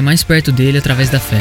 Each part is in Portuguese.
mais perto dele através da fé.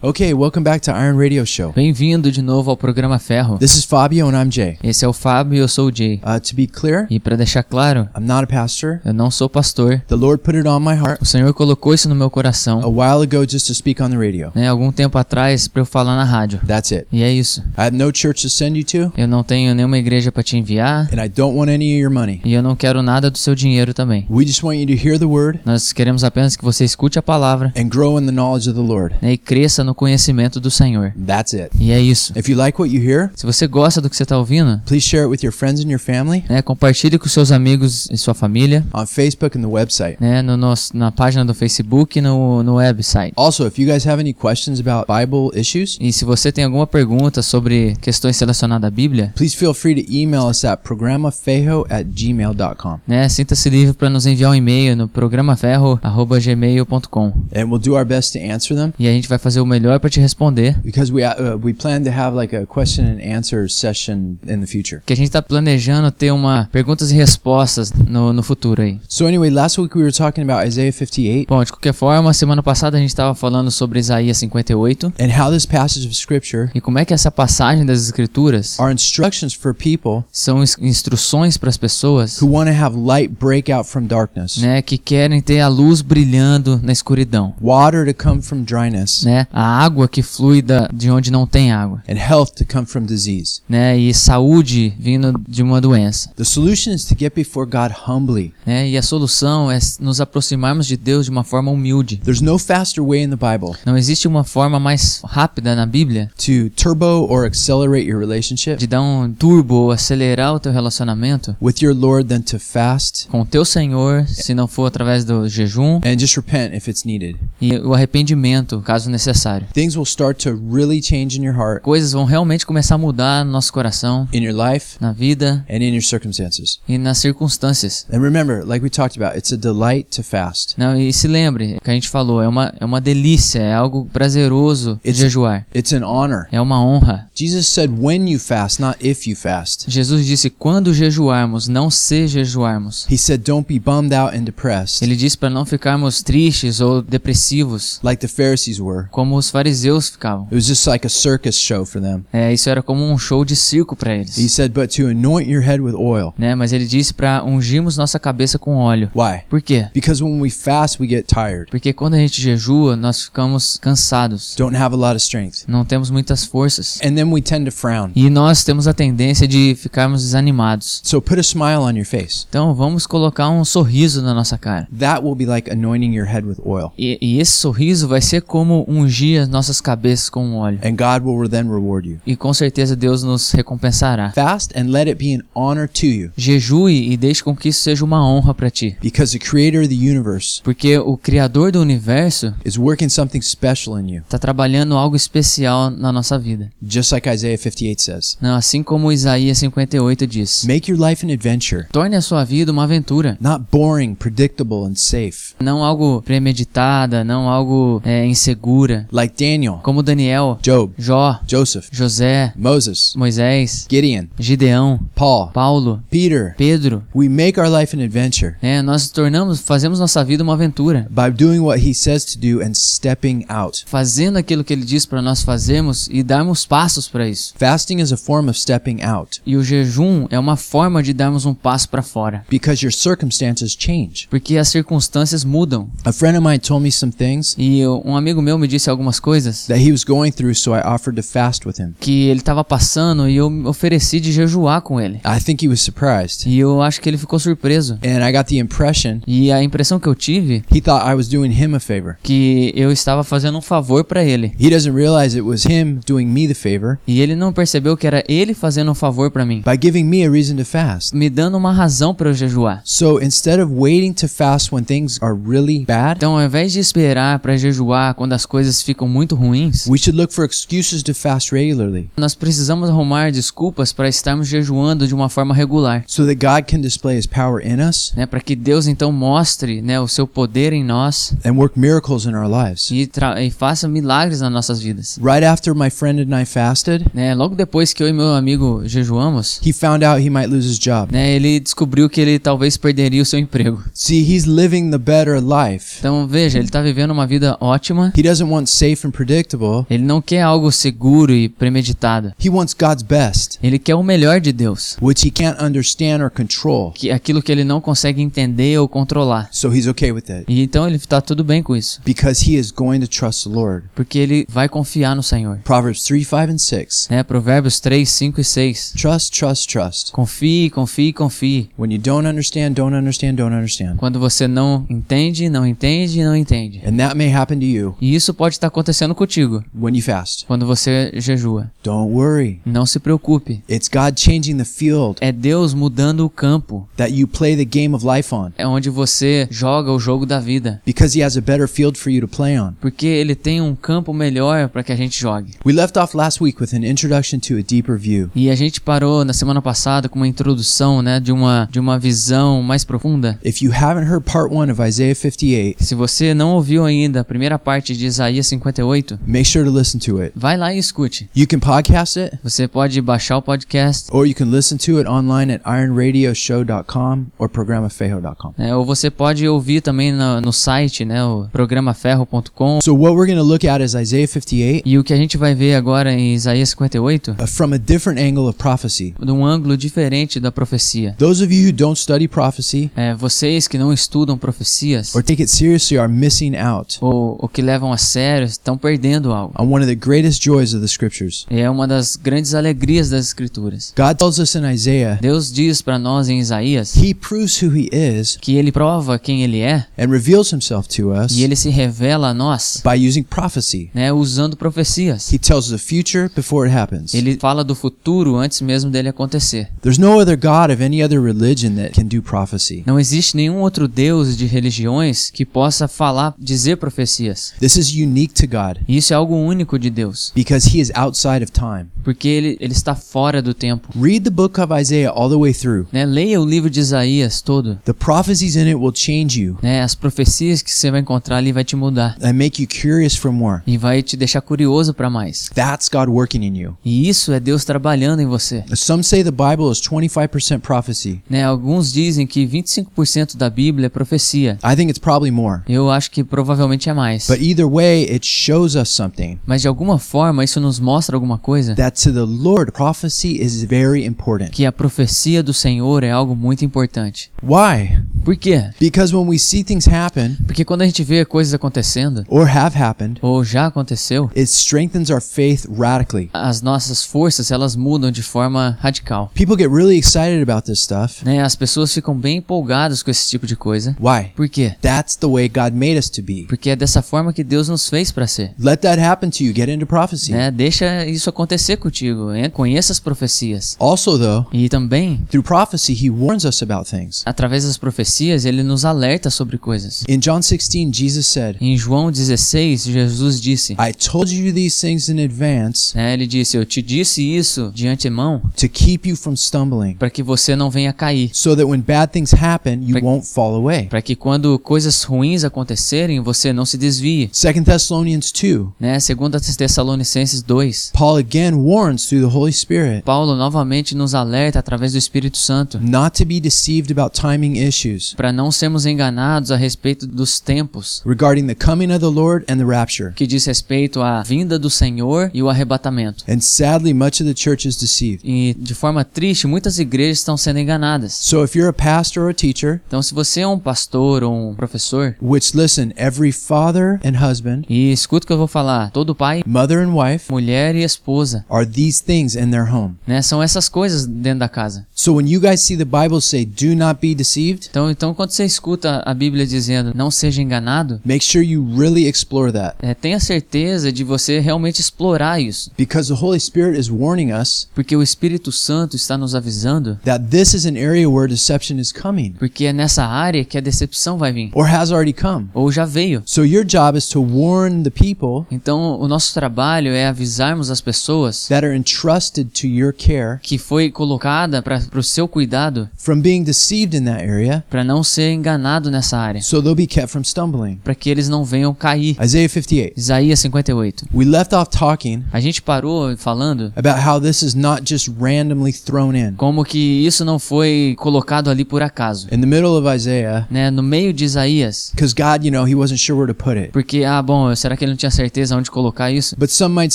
Okay, welcome back to Iron Radio Show. Bem-vindo de novo ao Programa Ferro. This is Fabio and I'm Jay. Esse é o Fábio e eu sou o Jay. Uh, to be clear, E para deixar claro, I'm not a pastor. eu não sou pastor. The Lord put it on my heart O Senhor colocou isso no meu a coração, while ago just to speak on the radio. né, algum tempo atrás, para eu falar na rádio. That's it. E é isso. I have no church to send you to, Eu não tenho nenhuma igreja para te enviar and I don't want any of your money. e eu não quero nada do seu dinheiro também. We just want you to hear the word Nós queremos apenas que você escute a palavra and grow in the knowledge of the Lord. né, e cresça no conhecimento do Senhor. That's it. E é isso. If you like what you hear, Se você gosta do que você está ouvindo, please share it with your friends and your family né, compartilhe com seus amigos e sua família, on Facebook and the website. né, no nosso, na página do Facebook e no, no website. Also, if you guys have any questions about Bible issues, E se você tem alguma pergunta sobre questões relacionadas à Bíblia, please feel free to email us at programafejo at gmail.com. né, sinta-se livre para nos enviar um e-mail no programaferro@gmail.com And we'll do our best to answer them. e a gente vai fazer o melhor para te responder. because we uh, we plan to have like a question and answer session in the future. Que a gente tá planejando ter uma perguntas e respostas no, no futuro aí. So anyway, last week we were talking about Isaiah 58 Bom, de qualquer forma, semana passada a gente estava falando sobre Isaías 58 and how this passage of scripture e como é que essa passagem das escrituras are instructions for people são ins- instruções para as pessoas, who want to have light break out from darkness, né, que querem ter a luz brilhando na escuridão, water to come from dryness, né? A água que flui da, de onde não tem água, and health to come from disease. né? E saúde vindo de uma doença, The solution is to get before God humbly. né? E a solução é nos aproximarmos de Deus de uma forma humilde. There's no faster way in the Bible Não existe uma forma mais rápida na Bíblia to turbo or accelerate your relationship de dar um turbo ou acelerar o teu relacionamento with your Lord than to fast com o teu Senhor, se não for através do jejum and just repent if it's needed. e o arrependimento, caso necessário. Things will start to really change in your heart, Coisas vão realmente começar a mudar no nosso coração, in your life, na vida and in your circumstances. e nas circunstâncias. And remember, like we talked about, it's a delight to fast. Não, e se lembre que a gente falou, é uma, é uma delícia, é algo prazeroso It's- jejuar. It's an honor. É uma honra. Jesus said when you fast, not if you fast. Jesus disse: quando jejuarmos, não se jejuarmos. He said don't be bummed out and depressed Ele disse para não ficarmos tristes ou depressivos, like the Pharisees were. como os fariseus ficavam. It was just like a circus show for them. É, isso era como um show de circo para He eles. said, but to anoint your head with oil. Né? Mas ele disse para ungirmos nossa cabeça com óleo. Why? Por quê? Because when we fast, we get tired, Porque quando a gente jejua, nós ficamos cansados, don't have a lot of strength, não temos muitas forças. and then we tend to frown. E nós temos a tendência de ficarmos desanimados. So put a smile on your face. Então vamos colocar um sorriso na nossa cara. That will be like anointing your head with oil, E, e esse sorriso vai ser como ungir as nossas cabeças com óleo. and God will then reward you. E com certeza Deus nos recompensará. Fast and let it be an honor to you, Jejue e deixe com que isso seja uma honra para ti. because the Creator of the universe Porque o Criador do universo is working something special in you, está trabalhando algo especial na nossa vida. just like Isaiah 58 says. Não, assim como Isaías 58 diz. Make your life an adventure, Torne a sua vida uma aventura. not boring, predictable, and safe. Não algo premeditada, não algo é, insegura. Like Daniel, Como Daniel, Job, Jó, Joseph, José, Moses, Moisés, Gideon, Gideão, Paul, Paulo, Peter. Pedro. We make our life an adventure É, nós tornamos, fazemos nossa vida uma aventura. by doing what He says to do and stepping out. Fazendo aquilo que ele diz para nós fazermos e darmos passos para isso. Fasting is a form of stepping out E o jejum é uma forma de darmos um passo para fora. because your circumstances change. Porque as circunstâncias mudam. A friend of mine told me some things E um amigo meu me disse algumas coisas that he was going through, so I offered to fast with him. que ele estava passando e eu me ofereci de jejuar com ele. I think he was surprised. E eu acho que ele ficou surpreso. And I got the impression E a impressão que eu tive he thought I was doing him a favor. que eu estava fazendo um favor para ele. He doesn't realize it was him doing me the favor E ele não percebeu que era ele fazendo um favor para mim, by giving me a reason to fast. me dando uma razão para eu jejuar. So instead of waiting to fast when things are really bad, Então, ao invés de esperar para jejuar quando as coisas ficam muito ruins, we should look for excuses to fast regularly nós precisamos arrumar desculpas para estarmos jejuando de uma forma regular, so that God can display his power in us né? Para que Deus então mostre, né, o seu poder em nós and work miracles in our lives. e, e faça milagres nas nossas vidas. Right after my friend and I fasted, Né? Logo depois que eu e meu amigo jejuamos, he found out he might lose his job. né, ele descobriu que ele talvez perderia o seu emprego. See, he's living the better life. Então veja, ele tá vivendo uma vida ótima. He doesn't want safe and predictable. Ele não quer algo seguro e premeditado. He wants God's best, Ele quer o melhor de Deus, which he can't understand or control. que aquilo que ele não consegue entender ou controlar. So he's okay with it E então ele tá tudo bem com isso, because he is going to trust the Lord. porque ele vai confiar no Senhor. Proverbs 3, 5, and 6. Né? Provérbios 3, 5 e 6. Trust, trust, trust. Confie, confie, confie. When you don't understand, don't understand, don't understand. Quando você não entende, não entende, não entende. And that may happen to you E isso pode estar acontecendo contigo when you fast. quando você jejua. Don't worry. Não se preocupe. It's God changing the field É Deus mudando o campo. that you play the game of life on É onde você joga o jogo da vida. because he has a better field for you to play on. Porque ele tem um campo melhor para que a gente jogue. We left off last week with an introduction to a deeper view. E a gente parou na semana passada com uma introdução, né, de uma de uma visão mais profunda. If you haven't heard part one of Isaiah 58, Se você não ouviu ainda a primeira parte de Isaías 58, make sure to listen to it. vai lá e escute. You can podcast it Você pode baixar o podcast, or you can listen to it online at ironradioshow.com or programafejo.com. né, ou você pode ouvir também no, no site, né, o programaferro.com. So what we're going to look at is Isaiah 58 E o que a gente vai ver agora em Isaías 58, uh, from a different angle of prophecy. de um ângulo diferente da profecia. Those of you who don't study prophecy É, vocês que não estudam profecias or take it seriously are missing out ou, ou que levam a sério estão perdendo algo. on one of the greatest joys of the scriptures. É uma das grandes alegrias das escrituras. God tells us in Isaiah, Deus diz para nós em Isaías He proves who He is que ele prova quem ele é and reveals Himself to us e ele se revela a nós, by using prophecy. né, usando profecias. He tells the future before it happens. Ele fala do futuro antes mesmo dele acontecer. There's no other God of any other religion that can do prophecy. Não existe nenhum outro Deus de religiões que possa falar, dizer profecias. This is unique to God E isso é algo único de Deus, because He is outside of time. porque ele, ele está fora do tempo. Read the book of Isaiah all the way through. Né? Leia o livro de Isaías todo. The prophecies in it will change you Né? As profecias que você vai encontrar ali vai te mudar and make you curious for more. e vai te deixar curioso para mais. That's God working in you. E isso é Deus trabalhando em você. Some say the Bible is 25% prophecy. Né? Alguns dizem que 25% da Bíblia é profecia. I think it's probably more. Eu acho que provavelmente é mais. But either way, it shows us something Mas de alguma forma isso nos mostra alguma coisa that to the Lord, prophecy is very important. que a profecia do Senhor é algo muito importante. Why? Por quê? Because when we see things happen Porque quando a gente vê coisas acontecendo or have happened, ou já aconteceu, it strengthens our faith radically. as nossas forças elas mudam de forma radical. People get really excited about this stuff. Né? As pessoas ficam bem empolgadas com esse tipo de coisa. Why? Por quê? That's the way God made us to be. Porque é dessa forma que Deus nos fez para ser. Let that happen to you. Get into prophecy. Né? Deixa isso acontecer contigo. hein? Conheça as profecias. Also, though, E também, through prophecy, He warns us about things. através das profecias, ele nos alerta sobre coisas. In John 16, Jesus said, Em João 16, Jesus disse, I told you these things in advance né, ele disse, eu te disse isso de antemão to keep you from stumbling, para que você não venha cair. so that when bad things happen, you Pra- won't fall away. Para que quando coisas ruins acontecerem, você não se desvie. 2 Thessalonians 2, Né? Segundo a Tessalonicenses 2, Paul again warns through the Holy Spirit Paulo novamente nos alerta através do Espírito Santo not to be deceived about timing issues. para não sermos enganados a respeito dos tempos, regarding the coming of the Lord and the rapture. que diz respeito à vinda do Senhor e o arrebatamento. And sadly, much of the church is deceived. E de forma triste, muitas igrejas estão sendo enganadas. So if you're a pastor or a teacher, Então, se você é um pastor ou um professor, which listen, every father and husband, e escuta o que eu vou falar, todo pai, mother and wife mulher e esposa, are these things in their home. né? São essas coisas dentro da casa. So when you guys see the Bible say, do not be deceived, Então, então quando você escuta a Bíblia dizendo não seja enganado, make sure you really explore that. é, tenha certeza de você realmente explorar isso. Because the Holy Spirit is warning us Porque o Espírito Santo está nos avisando, that this is an area where deception is coming porque é nessa área que a decepção vai vir, or has already come. ou já veio. So your job is to warn the people Então, o nosso trabalho é avisarmos as pessoas that are entrusted to your care que foi colocada para o seu cuidado from being deceived in that area para não ser enganado nessa área, so they'll be kept from stumbling. para que eles não venham cair. Isaiah 58. Isaías 58. We left off talking A gente parou falando about how this is not just randomly thrown in. como que isso não foi colocado ali por acaso, In the middle of Isaiah, né? No meio de Isaías, because God, you know, He wasn't sure where to put it. porque ah, bom, será que ele não tinha certeza onde colocar isso? But some might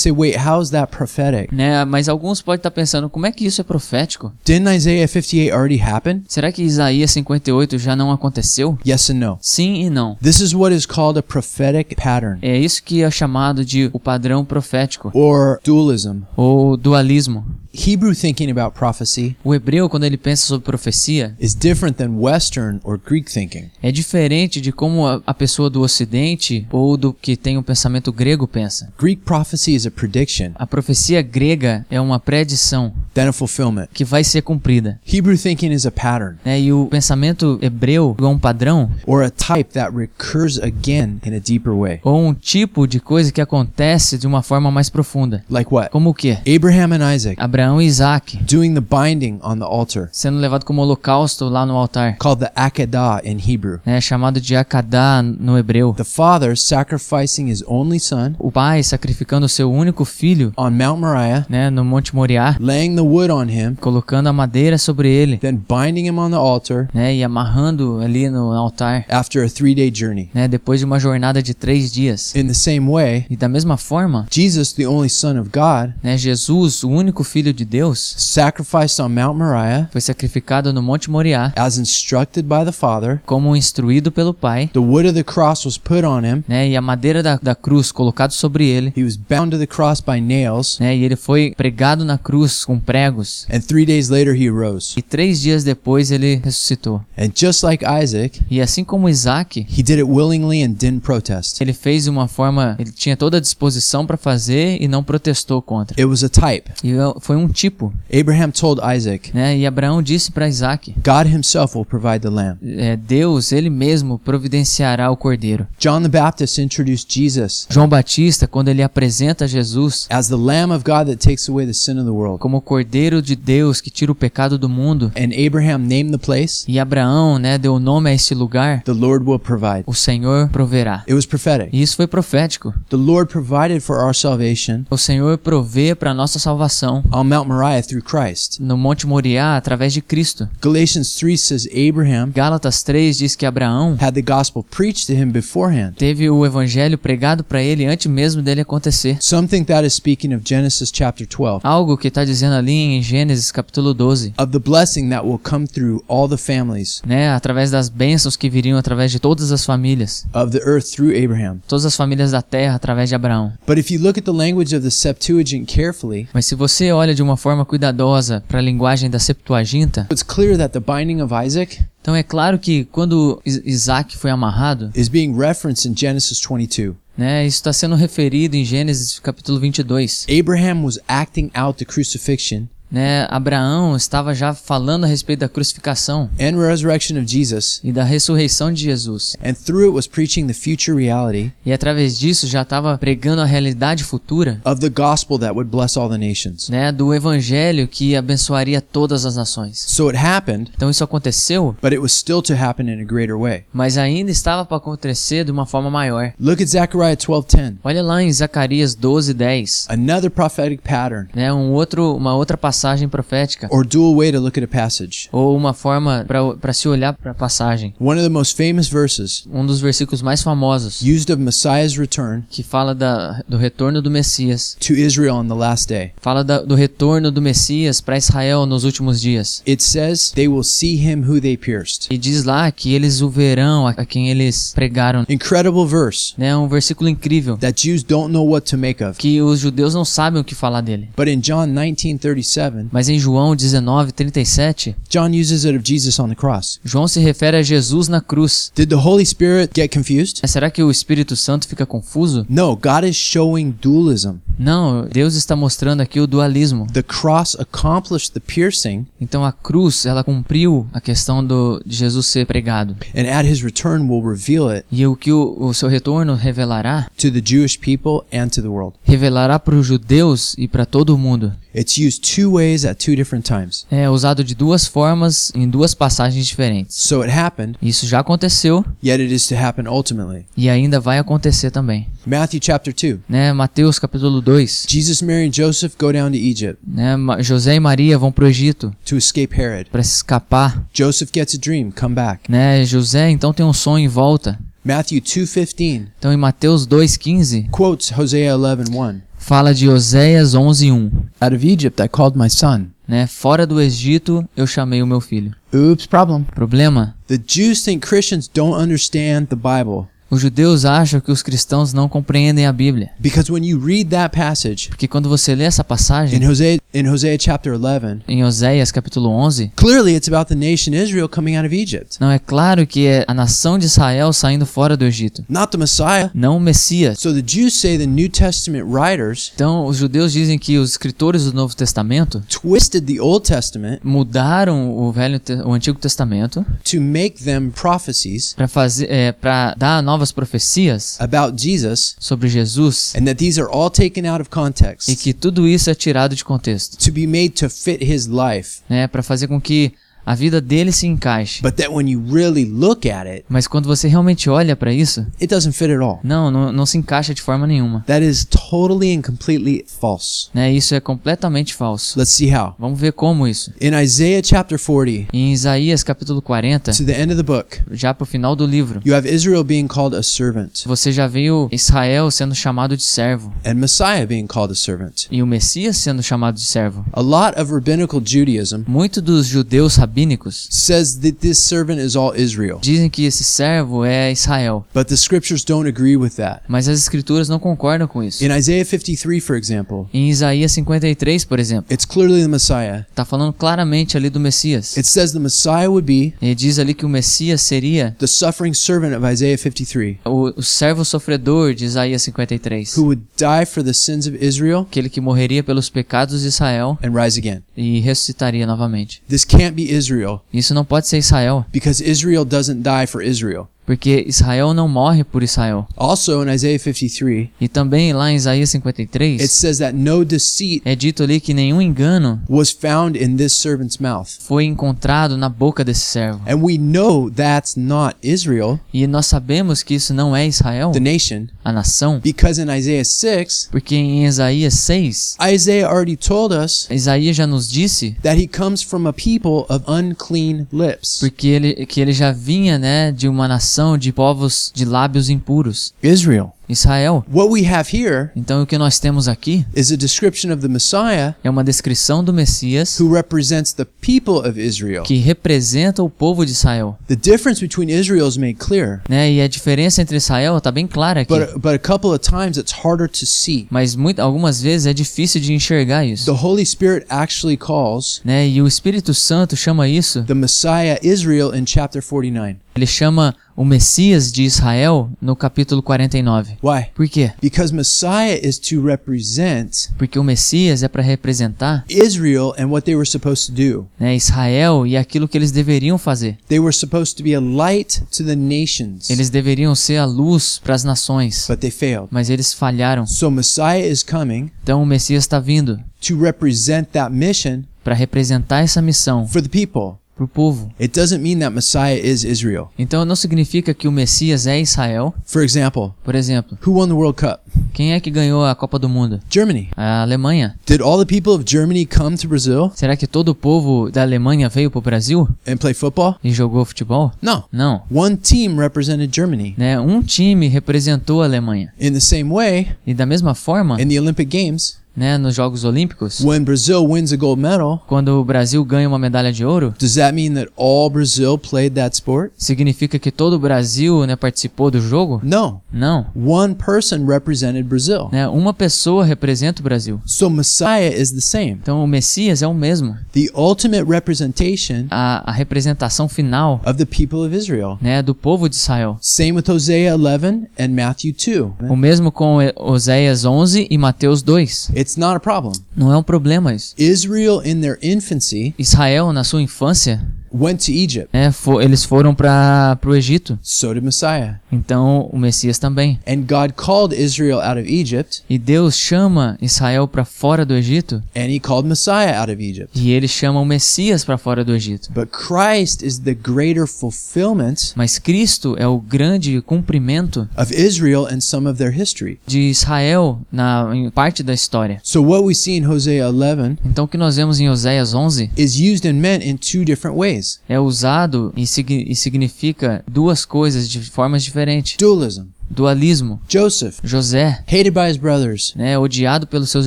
say, wait, how is that prophetic? Né? Mas alguns podem estar pensando, como é que isso é profético? Didn't Isaiah 58 already happen? Será que Isaías 58 já não aconteceu? Yes and no. Sim e não. This is what is called a prophetic pattern É isso que é chamado de o padrão profético or dualism. ou dualismo. Hebrew thinking about prophecy O hebreu, quando ele pensa sobre profecia, is different than Western or Greek thinking. é diferente de como a, a pessoa do ocidente ou do que tem o pensamento grego pensa. Greek prophecy is a prediction, A profecia grega é uma predição then a fulfillment. que vai ser cumprida. Hebrew thinking is a pattern Né? E o pensamento hebreu é um padrão or a type that recurs again in a deeper way. ou um tipo de coisa que acontece de uma forma mais profunda. Like what? Como o quê? Abraham and Isaac Abraão e Isaac doing the binding on the altar, sendo levado como holocausto lá no altar, called the Akedah in Hebrew. né? chamado de Akadá no hebreu. The father sacrificing his only son O pai sacrificando seu único filho on Mount Moriah, né? no Monte Moriá, laying the wood on him, colocando a madeira sobre ele then binding him on the altar né? e amarrando ali no altar after a three day journey. né? depois de uma jornada de três dias. In the same way, E da mesma forma, Jesus, the only Son of God, né? Jesus, o único filho de Deus, sacrificed on Mount Moriah foi sacrificado no Monte Moriá as instructed by the Father. como instruído pelo pai, The wood of the cross was put on him. né? E a madeira da, da cruz colocado sobre ele, He was bound to the cross by nails, né? E ele foi pregado na cruz com pregos. and three days later he arose. E três dias depois ele ressuscitou. And just like Isaac, E assim como Isaac, he did it willingly and didn't protest. ele fez de uma forma, ele tinha toda a disposição para fazer e não protestou contra. It was a type. E foi um tipo, Abraham told Isaac, né? E Abraão disse para Isaac, God himself will provide the lamb. é, Deus, ele mesmo providenciará o cordeiro. John the Baptist introduced Jesus João Batista, quando ele apresenta Jesus as the Lamb of God that takes away the sin of the world. como o cordeiro de Deus que tira o pecado do mundo, And Abraham named the place, e Abraão, né, deu nome a esse lugar, the Lord will provide. o Senhor proverá. It was prophetic. E isso foi profético. The Lord provided for our salvation O Senhor provê para nossa salvação on Mount Moriah through Christ. no Monte Moriá através de Cristo. Galatians 3 says Abraham Gálatas 3 diz que Abraão had the gospel preached to him beforehand. teve o evangelho pregado para ele antes mesmo dele acontecer. Some think that is speaking of Genesis chapter 12, Algo que está dizendo ali em Gênesis capítulo 12, of the blessing that will come through all the families né, através das bênçãos que viriam através de todas as famílias, of the earth through Abraham. todas as famílias da terra através de Abraão. But if you look at the language of the Septuagint carefully, Mas se você olha de uma forma cuidadosa para a linguagem da Septuaginta, it's clear that the binding of Isaac então é claro que quando Is- Isaac foi amarrado, is being referenced in Genesis 22. né, isso está sendo referido em Gênesis capítulo 22. Abraham was acting out the crucifixion né, Abraão estava já falando a respeito da crucificação and resurrection of Jesus, e da ressurreição de Jesus. and through it was preaching the future reality E através disso já estava pregando a realidade futura, of the gospel that would bless all the nations. né, do evangelho que abençoaria todas as nações. So it happened, Então isso aconteceu, but it was still to happen in a greater way. mas ainda estava para acontecer de uma forma maior. Look at Zechariah 12:10. Olha lá em Zacarias 12:10, Another prophetic pattern né, um outro, uma outra passagem passagem profética or dual way to look at a passage. ou uma forma para se olhar para a passagem. One of the most famous verses Um dos versículos mais famosos used of Messiah's return que fala da, do retorno do Messias, to Israel on the last day. fala da, do retorno do Messias para Israel nos últimos dias. It says, They will see him who they pierced. E diz lá que eles o verão a, quem eles pregaram. Incredible verse É um versículo incrível that Jews don't know what to make of. que os judeus não sabem o que falar dele. But in John 19:37, Mas em João 19, 37, John uses it of Jesus on the cross. João se refere a Jesus na cruz. Did the Holy Spirit get confused? Mas será que o Espírito Santo fica confuso? No, God is showing dualism. Não, Deus está mostrando aqui o dualismo. The cross accomplished the piercing, Então a cruz, ela cumpriu a questão do, de Jesus ser pregado. and at his return will reveal it E o que o, o seu retorno revelará, to the Jewish people and to the world. revelará para os judeus e para todo mundo. It's used two ways at two different times. É usado de duas formas em duas passagens diferentes. So it happened, Isso já aconteceu yet it is to happen ultimately. e ainda vai acontecer também. Matthew chapter 2. Né? Mateus capítulo 2. Jesus, Mary, and Joseph go down to Egypt Né? José e Maria vão para o Egito to escape Herod. para se escapar. Joseph gets a dream, come back. Né? José então tem um sonho em volta. Matthew 2:15 Então em Mateus 2,15 quotes Hosea 11:1. fala de Oséias 11:1. Out of Egypt I called my son. Né? Fora do Egito eu chamei o meu filho. Oops, problem. Problema? The Jews think Christians don't understand the Bible Os judeus acham que os cristãos não compreendem a Bíblia. because when you read that passage Porque quando você lê essa in passagem Hosea in Hosea chapter 11, em Oséias capítulo 11, clearly it's about the nation Israel coming out of Egypt, não é claro que é a nação de Israel saindo fora do Egito, not the Messiah. não o Messias. So the Jews say the New Testament writers Então, os judeus dizem que os escritores do Novo Testamento twisted the Old Testament mudaram o velho o Antigo Testamento to make them prophecies para fazer é, para dar novas profecias about Jesus sobre Jesus and that these are all taken out of e context que tudo isso é tirado de contexto, to be made to fit his life. né, para fazer com que a vida dele se encaixe. But that when you really look at it, Mas quando você realmente olha para isso, it doesn't fit at all. não, não, não se encaixa de forma nenhuma. That is totally and completely false. Né? Isso é completamente falso. Let's see how. Vamos ver como isso. In Isaiah chapter 40, Em Isaías capítulo 40, to the end of the book, já pro final do livro, you have Israel being called a servant você já viu Israel sendo chamado de servo and Messiah being called a servant. e o Messias sendo chamado de servo. A lot of rabbinical Judaism Muito dos judeus rabínicos says that this servant is all Israel, dizem que esse servo é Israel, but the scriptures don't agree with that. mas as escrituras não concordam com isso. In Isaiah 53, for example, Em Isaías 53, por exemplo, it's clearly the Messiah. tá falando claramente ali do Messias. It says the Messiah would be Ele diz ali que o Messias seria the suffering servant of Isaiah 53, o, o servo sofredor de Isaías 53, who would die for the sins of Israel aquele que morreria pelos pecados de Israel and rise again. e ressuscitaria novamente. This can't be Israel Isso não pode ser Israel, because Israel doesn't die for Israel. Porque Israel não morre por Israel. Also in Isaiah 53, E também lá em Isaías it 53 says that no deceit é dito ali que nenhum engano was found in this servant's mouth. foi encontrado na boca desse servo. And we know that's not Israel, E nós sabemos que isso não é Israel, the nation, a nação, because in Isaiah 6, porque em Isaías 6, Isaiah already told us Isaías já nos disse that he comes from a people of unclean lips. porque ele, que ele já vinha né, de uma nação de povos de lábios impuros. Israel. Israel. What we have here Então o que nós temos aqui is a description of the Messiah é uma descrição do Messias who represents the people of Israel. que representa o povo de Israel. The difference between Israel is made clear, Né? E a diferença entre Israel está bem clara aqui. but but a couple of times it's harder to see. Mas muito, algumas vezes é difícil de enxergar isso. The Holy Spirit actually calls Né? E o Espírito Santo chama isso, the Messiah Israel in chapter 49. ele chama o Messias de Israel no capítulo 49. Why? Por quê? Because Messiah is to represent Porque o Messias é para representar Israel and what they were supposed to do. né, Israel e aquilo que eles deveriam fazer. They were supposed to be a light to the nations, Eles deveriam ser a luz para as nações, but they failed. mas eles falharam. So Messiah is coming Então o Messias está vindo to represent that mission para representar essa missão for the people. Para o povo. It doesn't mean that Messiah is Israel. Então não significa que o Messias é Israel. For example, Por exemplo, who won the World Cup? quem é que ganhou a Copa do Mundo? Germany. A Alemanha. Did all the people of Germany come to Brazil Será que todo o povo da Alemanha veio pro Brasil and play football? e jogou futebol? No. Não. One team represented Germany. Né? Um time representou a Alemanha. In the same way, E da mesma forma, in the Olympic Games, né, nos Jogos Olímpicos, when Brazil wins a gold medal, quando o Brasil ganha uma medalha de ouro, does that mean that all Brazil played that sport? significa que todo o Brasil né, participou do jogo? No. Não. One person represented Brazil. Né? Uma pessoa representa o Brasil. So Messiah is the same. Então o Messias é o mesmo. The ultimate representation A, a representação final of the people of Israel. né, do povo de Israel. Same with Hosea 11 and Matthew 2. O mesmo com E- Oséias 11 e Mateus 2. It's not a problem. Não é um problema isso. Israel in their infancy Israel, na sua infância, went to Egypt. né, fo- eles foram para o Egito. So did Messiah. Então o Messias também. And God called Israel out of Egypt, E Deus chama Israel para fora do Egito and he called Messiah out of Egypt. e ele chama o Messias para fora do Egito. But Christ is the greater fulfillment Mas Cristo é o grande cumprimento of Israel and some of their history. de Israel na em parte da história. So what we see in Hosea 11 Então o que nós vemos em Oséias 11 is used and meant in two different ways. é usado e, sig- e significa duas coisas de formas diferentes. Dualism. Dualismo. Joseph, José, hated by his brothers, né, odiado pelos seus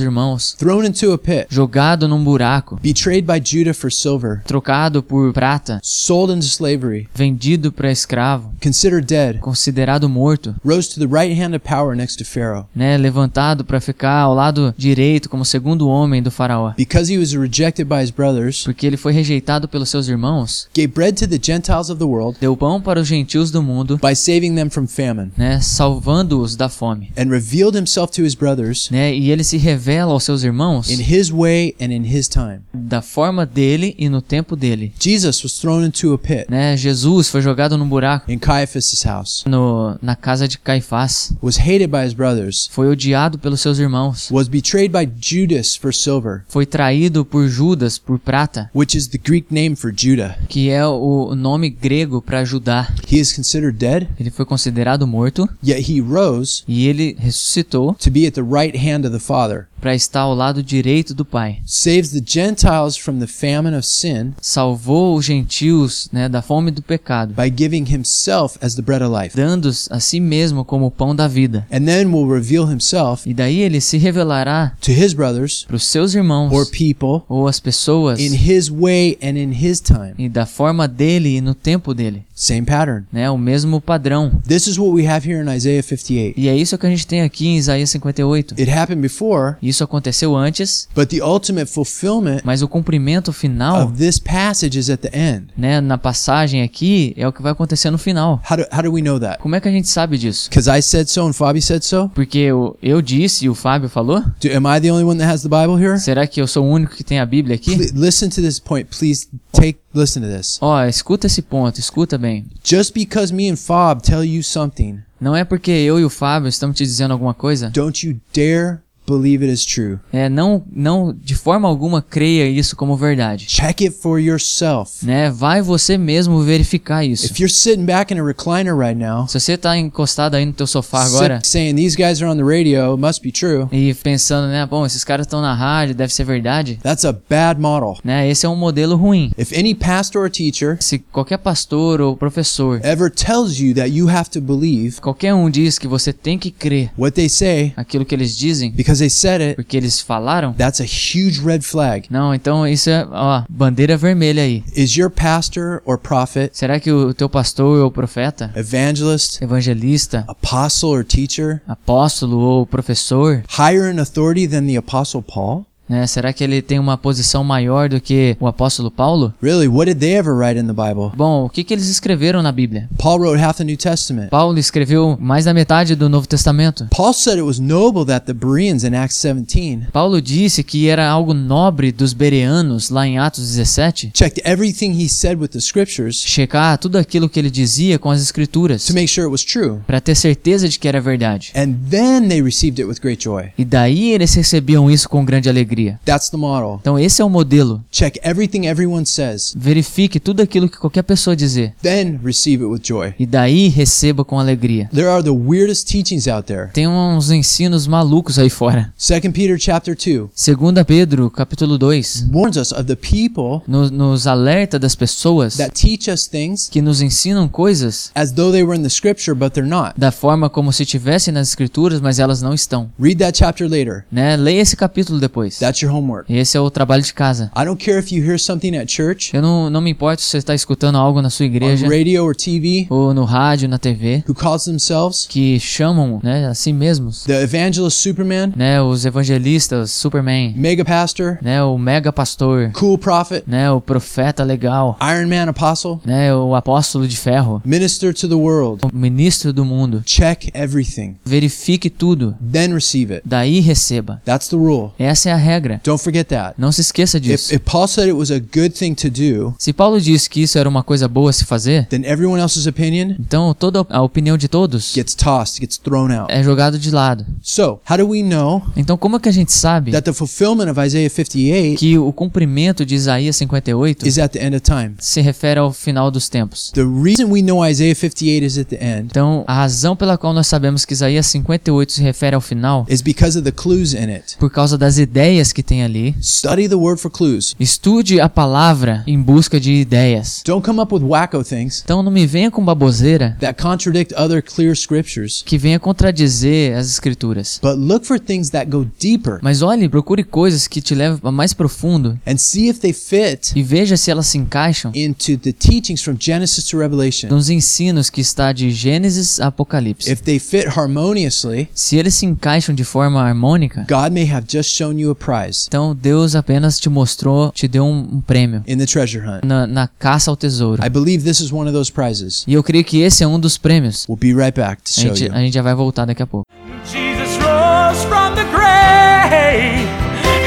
irmãos, thrown into a pit, jogado num buraco, betrayed by Judah for silver, trocado por prata, sold into slavery, vendido para escravo, considered dead, considerado morto, rose to the right hand of power next to Pharaoh. né, levantado para ficar ao lado direito como segundo homem do faraó. Because he was rejected by his brothers, Porque ele foi rejeitado pelos seus irmãos, gave bread to the Gentiles of the world deu pão para os gentios do mundo, by saving them from famine, né, salvando-os da fome. and revealed himself to his brothers Né, e ele se revela aos seus irmãos in his way and in his time. da forma dele e no tempo dele. Jesus was thrown into a pit Né, Jesus foi jogado num buraco in Caiaphas' house, no, na casa de Caifás. was hated by his brothers, Foi odiado pelos seus irmãos. was betrayed by Judas for silver, Foi traído por Judas por prata, which is the Greek name for Judah. que é o nome grego para Judá. He is considered dead, Ele foi considerado morto yet he rose e ele ressuscitou to be at the right hand of the Father, para estar ao lado direito do Pai. saves the Gentiles from the famine of sin Salvou os gentios né, da fome do pecado, by giving himself as the bread of life. dando a si mesmo como o pão da vida. And then will reveal himself E daí ele se revelará to his brothers para os seus irmãos or people ou as pessoas in his way and in his time. e da forma dele e no tempo dele, Same pattern. né? O mesmo padrão. This is what we have here in Isaiah 58. E é isso que a gente tem aqui em Isaías 58. It happened before, Isso aconteceu antes, but the ultimate fulfillment mas o cumprimento final, of this passage is at the end. né, na passagem aqui, é o que vai acontecer no final. How do, how do we know that? Como é que a gente sabe disso? Because I said so and said so? Porque eu, eu disse e o Fábio falou? Do, am I the only one that has the Bible here? Será que eu sou o único que tem a Bíblia aqui? Pl- listen to this point. Please take listen to this. Ó, escuta esse ponto, escuta bem. Just because me and Fob tell you something, Não é porque eu e o Fábio estamos te dizendo alguma coisa. don't you dare believe it is true. É, não, não, de forma alguma creia isso como verdade. Check it for yourself. Né? Vai você mesmo verificar isso. If you're sitting back in a recliner right now, Se você tá encostado aí no teu sofá agora saying these guys are on the radio, it must be true, e pensando, né, bom, esses caras estão na rádio, deve ser verdade, that's a bad model. né? Esse é um modelo ruim. If any pastor or teacher Se qualquer pastor ou professor, ever tells you that you have to believe qualquer um diz que você tem que crer what they say aquilo que eles dizem, because they said it, porque eles falaram, that's a huge red flag. não, então isso é, ó, bandeira vermelha aí. Is your pastor or prophet, Será que o teu pastor ou profeta, evangelist, evangelista, apostle, or teacher apóstolo ou professor, higher in authority than the apostle Paul? Né? Será que ele tem uma posição maior do que o apóstolo Paulo? Really, what did they ever write in the Bible? Bom, o que, que eles escreveram na Bíblia? Paul wrote half the New Testament. Paulo escreveu mais da metade do Novo Testamento. Paul said it was noble that the Bereans in Acts 17 Paulo disse que era algo nobre dos bereanos lá em Atos 17 checked everything he said with the scriptures checar tudo aquilo que ele dizia com as escrituras to make sure it was true. para ter certeza de que era verdade. And then they received it with great joy. E daí eles recebiam isso com grande alegria. Alegria. That's the model. Então esse é o modelo. Check everything everyone says, Verifique tudo aquilo que qualquer pessoa dizer then receive it with joy. e daí receba com alegria. There are the weirdest teachings out there. Tem uns ensinos malucos aí fora. 2 Peter chapter 2 Segunda Pedro, capítulo 2, warns us of the people nos, nos alerta das pessoas that teach us things que nos ensinam coisas as though they were in the scripture, but they're not. da forma como se tivessem nas escrituras, mas elas não estão. Read that chapter later. Né? Leia esse capítulo depois. That's your homework. Esse é o trabalho de casa. I don't care if you hear something at church, Eu não, não me importo se você está escutando algo na sua on igreja radio or TV, ou no rádio, na TV, who calls themselves que chamam né, a si mesmos, the evangelist Superman, né, os evangelistas, Superman, mega pastor, né, o mega pastor, cool prophet, né, o profeta legal, Iron Man apostle, né, o apóstolo de ferro, minister to the world. o ministro do mundo. Check everything, Verifique tudo, then receive it. daí receba. That's the rule. Essa é a regra. Don't forget that. Não se esqueça If, disso. if Paul said it was a good thing to do, Se Paulo disse que isso era uma coisa boa a se fazer, then everyone else's opinion então toda a opinião de todos gets tossed, gets thrown out. é jogado de lado. So, how do we know Então como é que a gente sabe that the fulfillment of Isaiah 58 que o cumprimento de Isaías 58 is at the end of time? se refere ao final dos tempos? The reason we know Isaiah 58 is at the end Então, a razão pela qual nós sabemos que Isaías 58 se refere ao final is because of the clues in it. por causa das ideias que tem ali. Study the word for clues. Estude a palavra em busca de ideias. Don't come up with wacko things Então não me venha com baboseira that contradict other clear scriptures, que venha contradizer as escrituras. but look for things that go deeper Mas olhe, procure coisas que te levam a mais profundo and see if they fit e veja se elas se encaixam into the teachings from Genesis to Revelation. nos ensinos que está de Gênesis a Apocalipse. If they fit harmoniously, Se eles se encaixam de forma harmônica, God may have just shown you a prize então Deus apenas te mostrou, te deu um, um prêmio in the treasure hunt. na, na caça ao tesouro. I believe this is one of those prizes. E eu creio que esse é um dos prêmios. We'll be right back to A show gente, you. a gente já vai voltar daqui a pouco. Jesus rose from the grave,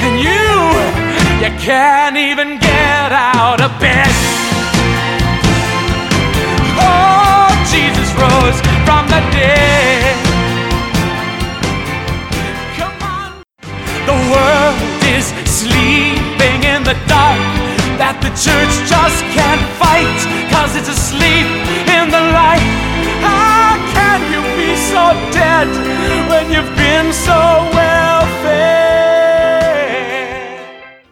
and you, you can't even get out of bed. Oh, Jesus rose from the dead. The world is sleeping in the dark that the church just can't fight cause it's asleep in the light. How can you be so dead when you've been so well fed?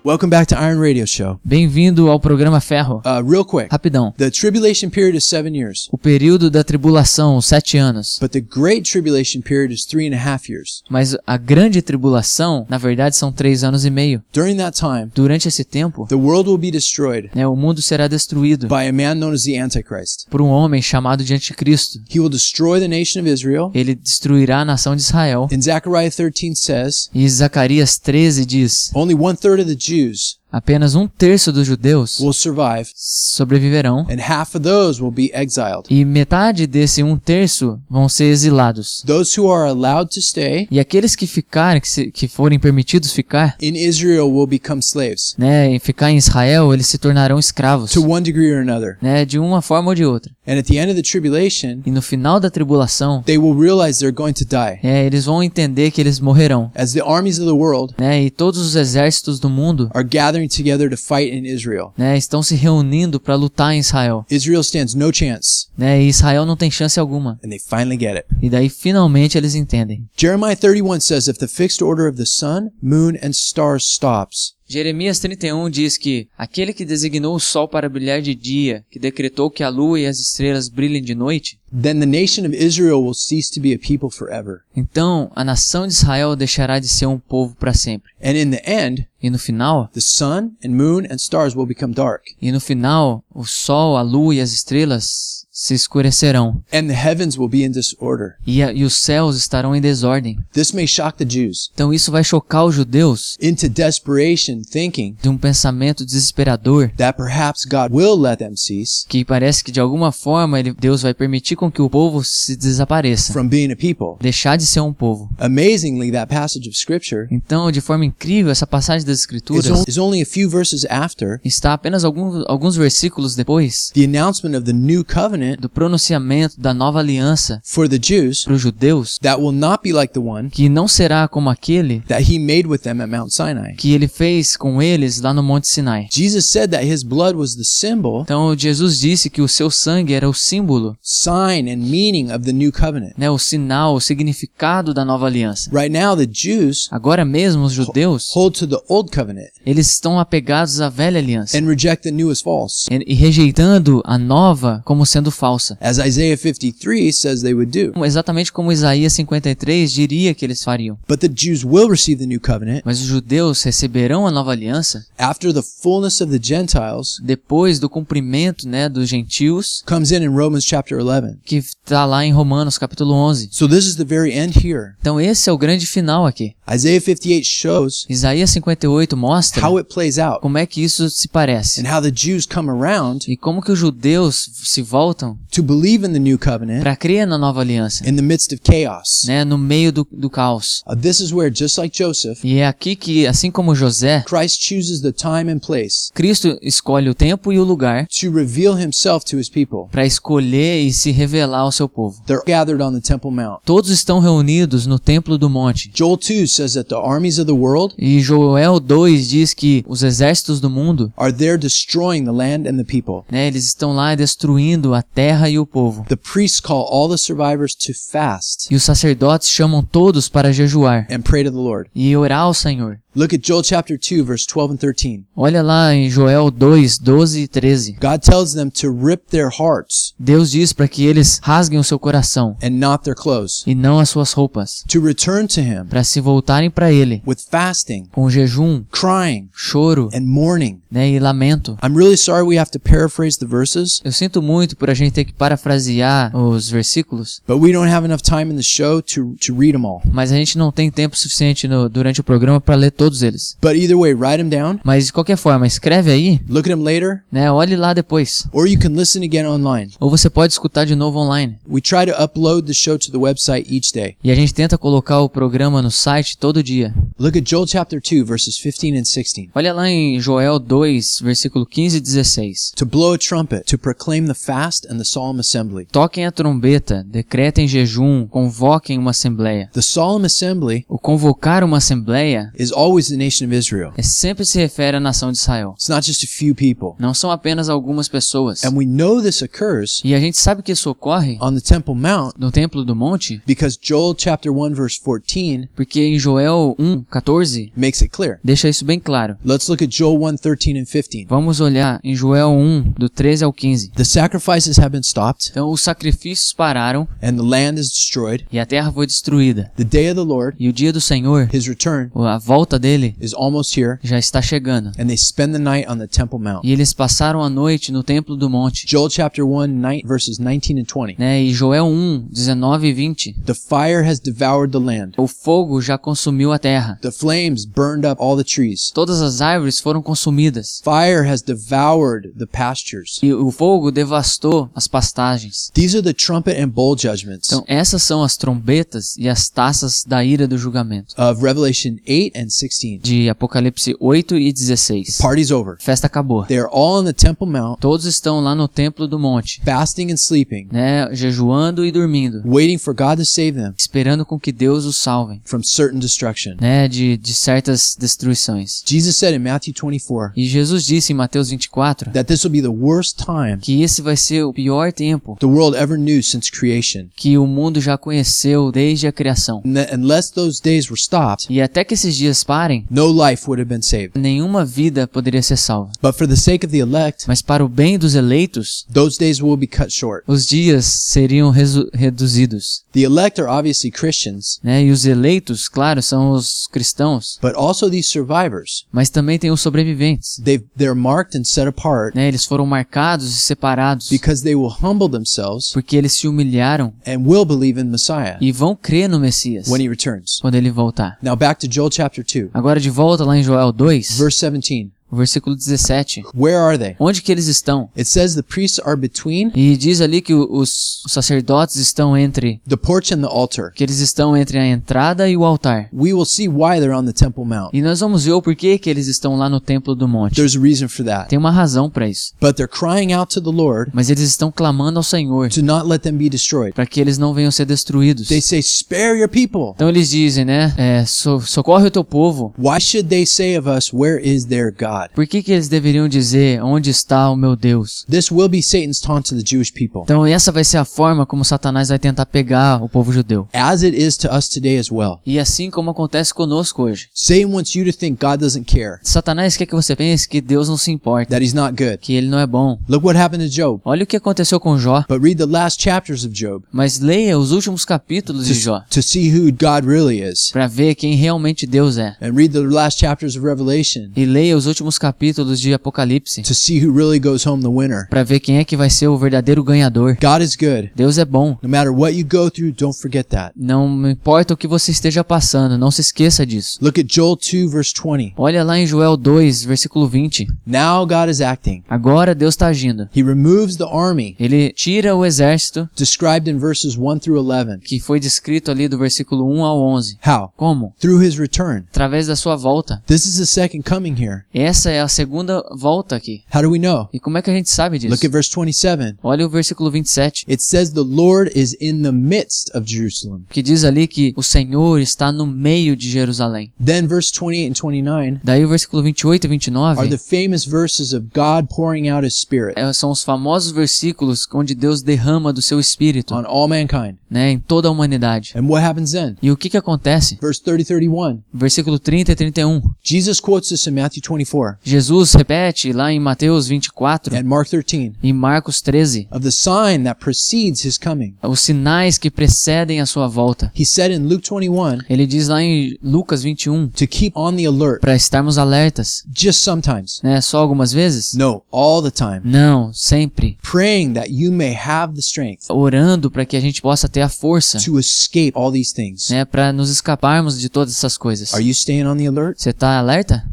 Welcome back to Iron Radio Show. Bem-vindo ao programa Ferro. Uh, real quick, Rapidão. the tribulation period is seven years, O período da tribulação, sete anos. but the great tribulation period is three and a half years. Mas a grande tribulação, na verdade, são três anos e meio. During that time, Durante esse tempo, the world will be destroyed né, o mundo será destruído by a man known as the Antichrist. por um homem chamado de Anticristo. He will destroy the nation of Israel. Ele destruirá a nação de Israel. And Zechariah 13 says, E Zacarias 13 diz: only one third of the Jews apenas um terço dos judeus will survive, sobreviverão. and half of those will be exiled. E metade desse um terço vão ser exilados. Those who are allowed to stay E aqueles que ficarem, que, se- que forem permitidos ficar, in Israel will become slaves né, e ficar em Israel, eles se tornarão escravos, to one degree or another. né, de uma forma ou de outra. And at the end of the tribulation, E no final da tribulação, they will realize they're going to die. é, eles vão entender que eles morrerão, As the armies of the world né, e todos os exércitos do mundo, are gathering together to fight in Israel. né, estão se reunindo para lutar em Israel, Israel stands no chance, né, e Israel não tem chance alguma. and they finally get it. E daí finalmente eles entendem. Jeremiah 31 says, If the fixed order of the sun, moon, and stars stops, Jeremias 31 diz que aquele que designou o sol para brilhar de dia, que decretou que a lua e as estrelas brilhem de noite, then the nation of Israel will cease to be a people forever. então a nação de Israel deixará de ser um povo para sempre. And in the end, E no final, the sun and moon and stars will become dark, e no final, o sol, a lua e as estrelas se escurecerão, and the heavens will be in disorder. e, a- e os céus estarão em desordem. This may shock the Jews Então isso vai chocar os judeus into desperation, thinking de um pensamento desesperador that perhaps God will let them cease que parece que de alguma forma ele, Deus vai permitir com que o povo se desapareça, from being a people. deixar de ser um povo. Amazingly, that passage of scripture Então, de forma incrível, essa passagem das is, Escrituras on- is only a few verses after está apenas alguns, alguns versículos depois the announcement of the new covenant do pronunciamento da nova aliança for the Jews para os judeus, that will not be like the one que não será como aquele that he made with them at Mount Sinai. que ele fez com eles lá no Monte Sinai. Jesus said that his blood was the symbol, Então Jesus disse que o seu sangue era o símbolo, sign, and meaning of the new covenant. né, o sinal, o significado da nova aliança. Right now, the Jews Agora mesmo os judeus, hold to the old covenant eles estão apegados à velha aliança and reject the new as false, e e rejeitando a nova como sendo falsa. as Isaiah 53 says they would do. Exatamente como Isaías 53 diria que eles fariam. But the Jews will receive the new covenant Mas os judeus receberão a nova aliança after the fullness of the Gentiles depois do cumprimento, né, dos gentios, comes in in Romans chapter 11. que está lá em Romanos capítulo 11. So this is the very end here. Então esse é o grande final aqui. Isaiah 58 shows Isaías 58 mostra how it plays out como é que isso se parece and how the Jews come around e como que os judeus se voltam to believe in the new covenant para crer na nova aliança, in the midst of chaos. né, no meio do, do caos. Uh, this is where, just like Joseph, E é aqui que, assim como José, Christ chooses the time and place Cristo escolhe o tempo e o lugar to reveal himself to his people. para escolher e se revelar ao seu povo. They're gathered on the Temple Mount. Todos estão reunidos no templo do monte. Joel 2 says that the armies of the world E Joel 2 diz que os exércitos do mundo, are there destroying the land and the people. né, eles estão lá destruindo a terra e o povo. The priests call all the survivors to fast E os sacerdotes chamam todos para jejuar and pray to the Lord. e orar ao Senhor. Look at Joel chapter 2, verse 12 and 13. Olha lá em Joel 2, 12 e 13. God tells them to rip their hearts Deus diz para que eles rasguem o seu coração and not their clothes, e não as suas roupas, to return to Him para se voltarem para Ele with fasting, com jejum, crying, choro and mourning. né, e lamento. I'm really sorry we have to paraphrase the verses, Eu sinto muito por a gente ter que parafrasear os versículos, but we don't have enough time in the show to, to read them all. mas a gente não tem tempo suficiente no- durante o programa para ler todos eles. But either way, write them down, Mas de qualquer forma, escreve aí, look at them later, né? Olhe lá depois. or you can listen again online. Ou você pode escutar de novo online. We try to upload the show to the website each day. E a gente tenta colocar o programa no site todo dia. Look at Joel chapter 2, verses 15 and 16. Olha lá em Joel 2, versículo 15 e 16. To blow a trumpet, to proclaim the fast and the solemn assembly. Toquem a trombeta, decretem jejum, convoquem uma assembleia. The solemn assembly O convocar uma assembleia is always the nation of Israel. é sempre se refere à nação de Israel. It's not just a few people. Não são apenas algumas pessoas. And we know this occurs E a gente sabe que isso ocorre on the Temple Mount no Templo do Monte, because Joel chapter 1 verse 14 porque em Joel 1, 14, makes it clear. deixa isso bem claro. Let's look at Joel 1 13 and 15. Vamos olhar em Joel 1, do 13 ao 15. The sacrifices have been stopped Então os sacrifícios pararam and the land is destroyed. e a terra foi destruída. The day of the Lord, E o dia do Senhor, his return, a volta dele, is almost here já está chegando. and they spend the night on the Temple Mount. E eles passaram a noite no templo do monte. Joel chapter 1 9, verses 19 and 20. Né? E Joel 1, 19 e 20. The fire has devoured the land. O fogo já consumiu a terra. The flames burned up all the trees. Todas as árvores foram consumidas. Fire has devoured the pastures. E o fogo devastou as pastagens. These are the trumpet and bowl judgments Então, essas são as trombetas e as taças da ira do julgamento. of Revelation 8 and 16. De Apocalipse 8 e 16. Party's over. A festa acabou. They are all on the Temple Mount, Todos estão lá no templo do monte, fasting and sleeping, né? Jejuando e dormindo. waiting for God to save them Esperando com que Deus os salve, from certain destruction. né? De, de certas destruições. Jesus said in Matthew 24 E Jesus disse em Mateus 24 that this will be the worst time que esse vai ser o pior tempo the world ever knew since creation. que o mundo já conheceu desde a criação. And unless those days were stopped, E até que esses dias parem, no life would have been saved. nenhuma vida poderia ser salva. But for the sake of the elect, Mas para o bem dos eleitos, those days will be cut short. os dias seriam reduzidos. The elect are obviously Christians, Né? E os eleitos, claro, são os cristãos, but also these survivors. mas também tem os sobreviventes. They they're marked and set apart Né? Eles foram marcados e separados because they will humble themselves porque eles se humilharam and will believe in Messiah e vão crer no Messias when he returns. quando ele voltar. Now back to Joel chapter 2, Agora de volta lá em Joel 2, verse 17. Versículo 17. Where are they? Onde que eles estão? It says the priests are between E diz ali que os sacerdotes estão entre the porch and the altar. que eles estão entre a entrada e o altar. We will see why they're on the Temple Mount. E nós vamos ver o porquê que eles estão lá no templo do monte. There's a reason for that. Tem uma razão para isso. But they're crying out to the Lord Mas eles estão clamando ao Senhor to not let them be destroyed. para que eles não venham ser destruídos. They say, Spare your people. Então eles dizem, né? é, so- socorre o teu povo. Why should they say of us, Where is their God? Por que, que eles deveriam dizer onde está o meu Deus? This will be Satan's taunt to the Jewish people, Então essa vai ser a forma como Satanás vai tentar pegar o povo judeu. as it is to us today as well. E assim como acontece conosco hoje. Satan wants you to think God doesn't care, Satanás quer que você pense que Deus não se importa, that he's not good. que ele não é bom. Look what happened to Job. Olha o que aconteceu com Jó. But read the last chapters of Job Mas leia os últimos capítulos de Jó to, to see who God really is. para ver quem realmente Deus é. And read the last chapters of Revelation E leia os últimos capítulos de Apocalipse to see who really goes home the winner. para ver quem é que vai ser o verdadeiro ganhador. God is good. Deus é bom. No matter what you go through, don't forget that. Não importa o que você esteja passando, não se esqueça disso. Look at Joel 2, verse 20. Olha lá em Joel 2, versículo 20. Now God is acting. Agora Deus está agindo. He removes the army, Ele tira o exército described in verses 1 through 11. que foi descrito ali do versículo 1 ao 11. How? Como? Through his return. Através da sua volta. This is the second coming here. Essa é a segunda volta aqui. How do we know? E como é que a gente sabe disso? Look at verse 27. Olha o versículo 27, It says the Lord is in the midst of Jerusalem. que diz ali que o Senhor está no meio de Jerusalém. Then verse 28 and 29 Daí o versículo 28 e are 29 the famous verses of God pouring out his spirit é, são os famosos versículos onde Deus derrama do seu espírito, on all mankind. Né, em toda a humanidade. And what happens then? E o que que acontece? Verse 30 31. Versículo 30 e 31. Jesus quotes this in Matthew 24 Jesus repete lá em Mateus 24 and Mark 13 e Marcos 13 of the sign that precedes his coming. os sinais que precedem a sua volta. He said in Luke 21 Ele diz lá em Lucas 21 to keep on the alert para estarmos alertas, just sometimes. né? Só algumas vezes? No, all the time. Não, sempre. Praying that you may have the strength Orando para que a gente possa ter a força, to escape all these things. né, para nos escaparmos de todas essas coisas. Are you staying on the alert Você tá alerta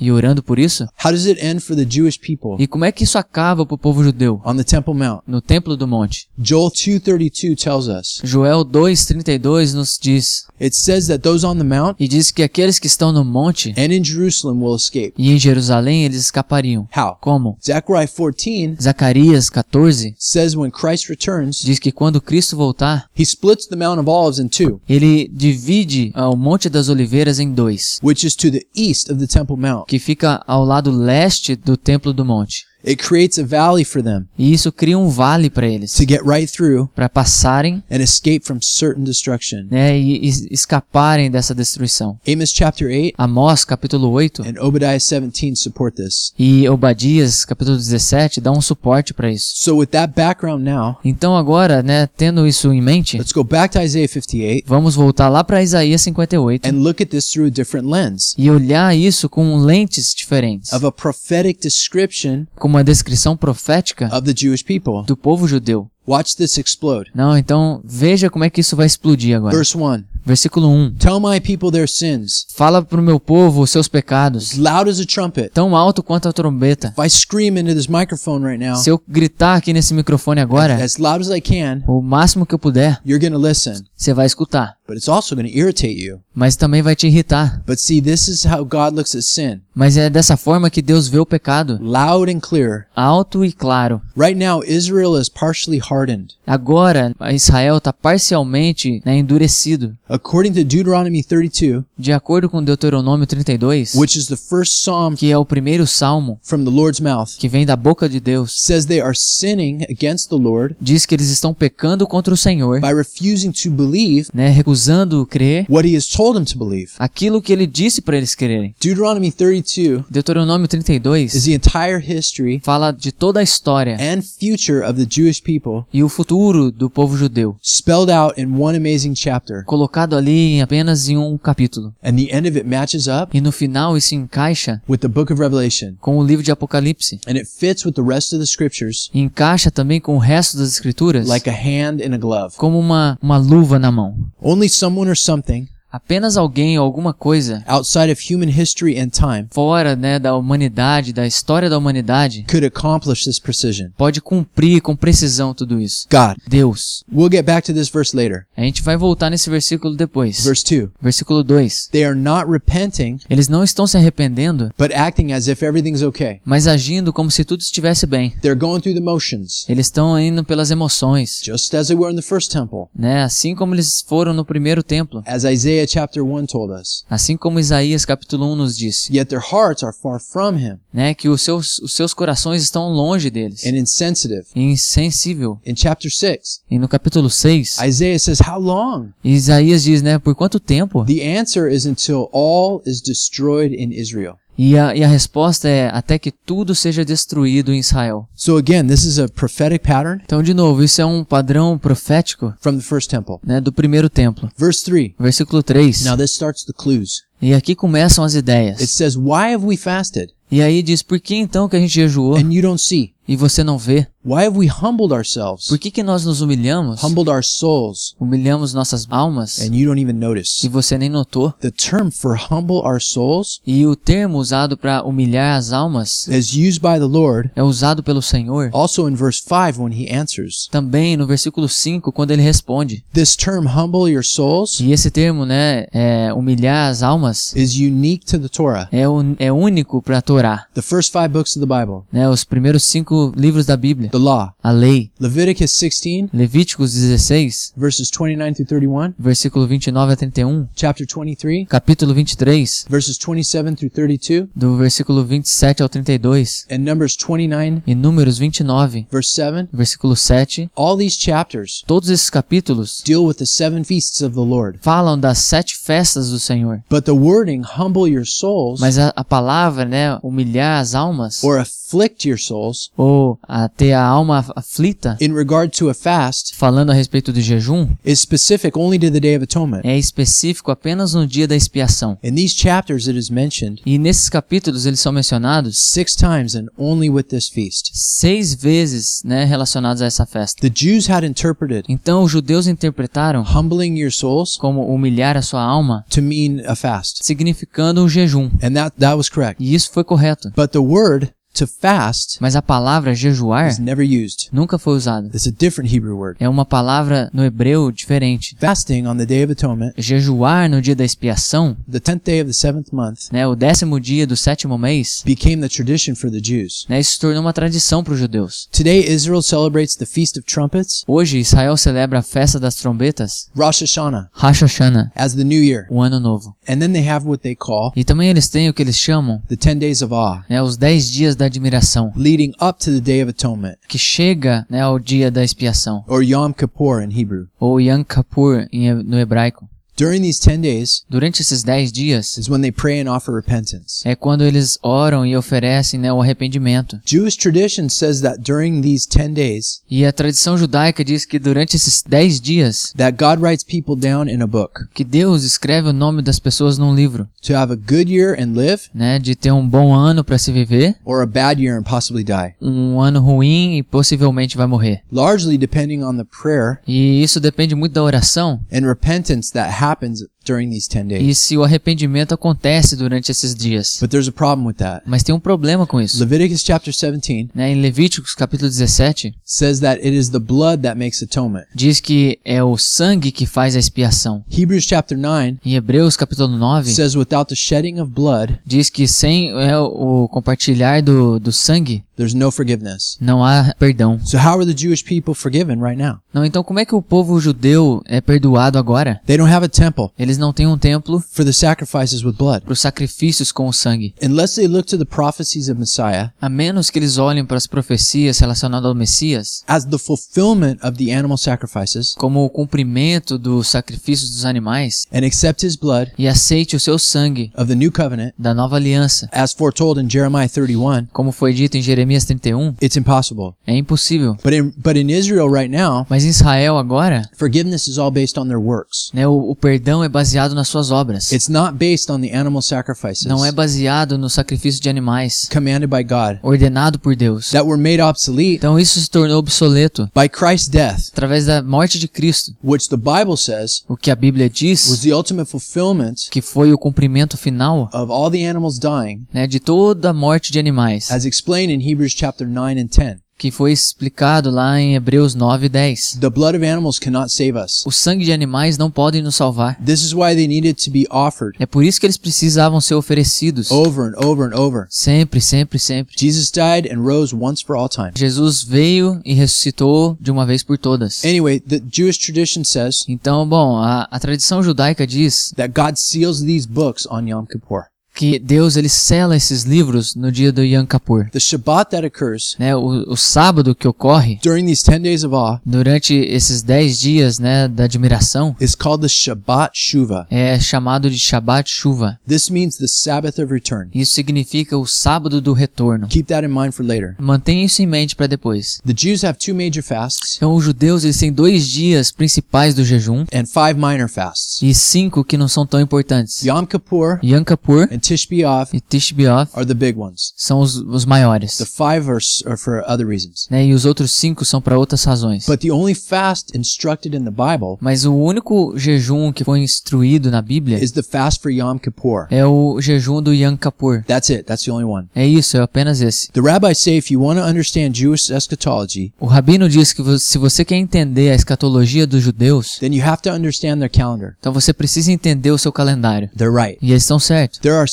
e orando por isso? How does it end for the Jewish people E como é que isso acaba pro povo judeu on the Temple Mount? no templo do monte? Joel 2:32 tells us. Joel 2:32 nos diz It says that those on the mount e diz que aqueles que estão no monte and in Jerusalem will escape. e em Jerusalém eles escapariam. Como? Zechariah 14 Zacarias 14 says when Christ returns, diz que quando Cristo voltar, he splits the Mount of Olives in two, ele divide ah, o Monte das Oliveiras em dois, which is to the east of the Temple Mount. que fica ao lado leste do templo do monte. It creates a valley for them E isso cria um vale para eles, to get right through para passarem and escape from certain destruction. né, e, e escaparem dessa destruição. Amos chapter 8 Amós capítulo 8 and Obadiah 17 support this. e Obadias capítulo 17 dá um suporte para isso. So with that background now, Então agora, né, tendo isso em mente, let's go back to Isaiah 58 vamos voltar lá para Isaías 58 and look at this through a different lens e olhar isso com lentes diferentes, of a prophetic description com uma descrição profética of the Jewish people. do povo judeu. Watch this explode. Não, então veja como é que isso vai explodir agora. Verse 1. Versículo 1. Tell my people their sins, Fala pro meu povo os seus pecados, as loud as a trumpet. tão alto quanto a trombeta. If I scream into this microphone right now, Se eu gritar aqui nesse microfone agora, as loud as I can, o máximo que eu puder, you're to listen. você vai escutar. But it's also to irritate you. Mas também vai te irritar. But see, this is how God looks at sin Mas é dessa forma que Deus vê o pecado, loud and clear. alto e claro. Right now, Israel is partially hardened. Agora, Israel está parcialmente né, endurecido. According to Deuteronomy 32, De acordo com Deuteronômio 32, which is the first psalm que é o primeiro salmo from the Lord's mouth, que vem da boca de Deus, says they are sinning against the Lord diz que eles estão pecando contra o Senhor, by refusing to believe né, recusando crer what he has told them to believe. aquilo que ele disse para eles crerem. Deuteronomy 32 Deuteronômio is 32 the entire history fala de toda a história and future of the Jewish people e o futuro do povo judeu, spelled out in one amazing chapter. colocado ali em apenas em um capítulo. And the end of it matches up E no final isso encaixa with the book of Revelation. com o livro de Apocalipse. And it fits with the rest of the scriptures E encaixa também com o resto das escrituras like a hand in a glove. como uma, uma luva na mão. Only someone or something Apenas alguém ou alguma coisa outside of human history and time fora né, da humanidade, da história da humanidade, could accomplish this precision. pode cumprir com precisão tudo isso. God. Deus. We'll get back to this verse later. A gente vai voltar nesse versículo depois. Verse 2. Versículo 2. They are not repenting, Eles não estão se arrependendo, but acting as if everything's okay. mas agindo como se tudo estivesse bem. They're going through the motions, Eles estão indo pelas emoções, just as they were in the first temple, né? Assim como eles foram no primeiro templo, as Isaiah chapter 1 told us. assim como Isaías capítulo 1 nos disse, Yet their hearts are far from him né? Que os seus, os seus corações estão longe deles, and insensitive. e insensível. In chapter 6, E no capítulo 6, Isaiah says, How long? Isaías diz, né? Por quanto tempo? The answer is until all is destroyed in Israel. E a, e a resposta é até que tudo seja destruído em Israel. So again, this is a prophetic pattern Então, de novo, isso é um padrão profético, from the first temple. né? Do primeiro templo. Verse 3. Versículo 3. Now this starts the clues. E aqui começam as It ideias. says, Why have we fasted E aí diz, por que então que a gente jejuou and you don't see? E você não vê? Why have we humbled ourselves? Por que que nós nos humilhamos? Humbled our souls Humilhamos nossas almas and you don't even e notice. você nem notou? The term for humble our souls E o termo usado para humilhar as almas is used by the Lord é usado pelo Senhor also in verse 5 when he answers. também no versículo 5 quando ele responde. This term humble your souls E esse termo, né, é, humilhar as almas, is unique to the Torah. é, un, é único para a Torá, The first five books of the Bible. né, os primeiros cinco livros da Bíblia, The law. a lei, Leviticus 16 Levíticos 16, verses 29 through 31. versículo 29 a 31, Chapter 23 capítulo 23, verses 27 through 32. do versículo 27 ao 32, And Numbers 29 e Números 29, verse 7. versículo 7. All these chapters Todos esses capítulos deal with the seven feasts of the Lord. falam das sete festas do Senhor. But the wording humble your souls Mas a, a palavra, né, humilhar as almas, or afflict your souls ou a ter a alma af- aflita, in regard to a fast falando a respeito do jejum, is specific only to the Day of Atonement. é específico apenas no dia da expiação. In these chapters, it is mentioned E nesses capítulos eles são mencionados six times and only with this feast. seis vezes, né, relacionados a essa festa. The Jews had interpreted Então os judeus interpretaram humbling your souls como humilhar a sua alma, to mean a fast. significando um jejum. And that, that was correct. E isso foi correto. But the word to fast Mas a palavra jejuar is never used. nunca foi usada. It's a different Hebrew word. É uma palavra no hebreu diferente. Fasting on the Day of Atonement, Jejuar no dia da expiação, the 10th day of the seventh month, né, o décimo dia do sétimo mês, became the tradition for the Jews. né, isso se tornou uma tradição para os judeus. Today, Israel celebrates the Feast of Trumpets, Hoje Israel celebra a festa das trombetas, Rosh Hashanah, Rosh Hashanah, as the New Year. o ano novo. And then they have what they call E também eles têm o que eles chamam, the 10 days of awe, né, os dez dias da admiração, leading up to the Day of Atonement, que chega, né, ao dia da expiação, or Yom Kippur in Hebrew. ou Yom Kippur no hebraico. During these 10 days Durante esses dez dias is when they pray and offer repentance. é quando eles oram e oferecem né, o arrependimento. Jewish tradition says that during these 10 days, E a tradição judaica diz que durante esses dez dias that God writes people down in a book que Deus escreve o nome das pessoas num livro, to have a good year and live, né, de ter um bom ano para se viver, or a bad year and possibly die. um ano ruim e possivelmente vai morrer. Largely depending on the prayer E isso depende muito da oração and repentance that happens happens during these 10 e days. se o arrependimento acontece durante esses dias. But there's a problem with that. Mas tem um problema com isso. Leviticus chapter 17 Né, em Levíticos capítulo 17 says that it is the blood that makes atonement. diz que é o sangue que faz a expiação. Hebrews chapter 9 Em Hebreus capítulo 9 says without the shedding of blood, diz que sem é, o compartilhar do, do sangue there's no forgiveness. não há perdão. So how are the Jewish people forgiven right now? Não, então como é que o povo judeu é perdoado agora? They don't have a temple Eles não têm um templo for the sacrifices with blood. para os sacrifícios com o sangue. Unless they look to the prophecies of Messiah A menos que eles olhem para as profecias relacionadas ao Messias as the fulfillment of the animal sacrifices como o cumprimento dos sacrifícios dos animais and accept his blood e aceite o seu sangue of the new covenant da nova aliança, as foretold in Jeremiah 31, como foi dito em Jeremias 31, it's impossible. é impossível. But in but in Israel right now, Mas em Israel agora, forgiveness is all based on their works. né, o, o perdão é baseado nas suas obras. It's not based on the animal sacrifices Não é baseado no sacrifício de animais commanded by God ordenado por Deus. that were made obsolete Então isso se tornou obsoleto by Christ's death, através da morte de Cristo. which the Bible says O que a Bíblia was diz the ultimate fulfillment que foi o cumprimento final of all the animals dying, né, de toda a morte de animais, as explained in Hebrews chapter 9 and 10. Que foi explicado lá em Hebreus 9 e 10. The blood of animals cannot save us. O sangue de animais não pode nos salvar. This is why they needed to be offered É por isso que eles precisavam ser oferecidos. over and over and over. Sempre, sempre, sempre. Jesus died and rose once for all time. Jesus veio e ressuscitou de uma vez por todas. Anyway, the Jewish tradition says Então, bom, a, a tradição judaica diz that God seals these books on Yom Kippur. Que Deus ele sela esses livros no dia do Yom Kippur. The Shabbat that occurs Né, o, o sábado que ocorre during these 10 days of awe durante esses dez dias né, da admiração is called the Shabbat Shuvah. é chamado de Shabbat Chuva. This means the Sabbath of return. Isso significa o sábado do retorno. Keep that in mind for later. Mantenha isso em mente para depois. The Jews have two major fasts Então, os judeus eles têm dois dias principais do jejum and five minor fasts. e cinco que não são tão importantes. Yom Kippur Yom Kippur and Tish B'Av e B'Av are the big ones. são os, os maiores. The five are, are for other reasons. Né? E os outros cinco são para outras razões. But the only fast instructed in the Bible Mas o único jejum que foi instruído na Bíblia is the fast for Yom Kippur. é o jejum do Yom Kippur. That's it. That's the only one. É isso, é apenas esse. The rabbis say if you want to understand Jewish eschatology, O rabino diz que vo- se você quer entender a escatologia dos judeus, then you have to understand their calendar. então você precisa entender o seu calendário. They're right. E eles estão certos. There are.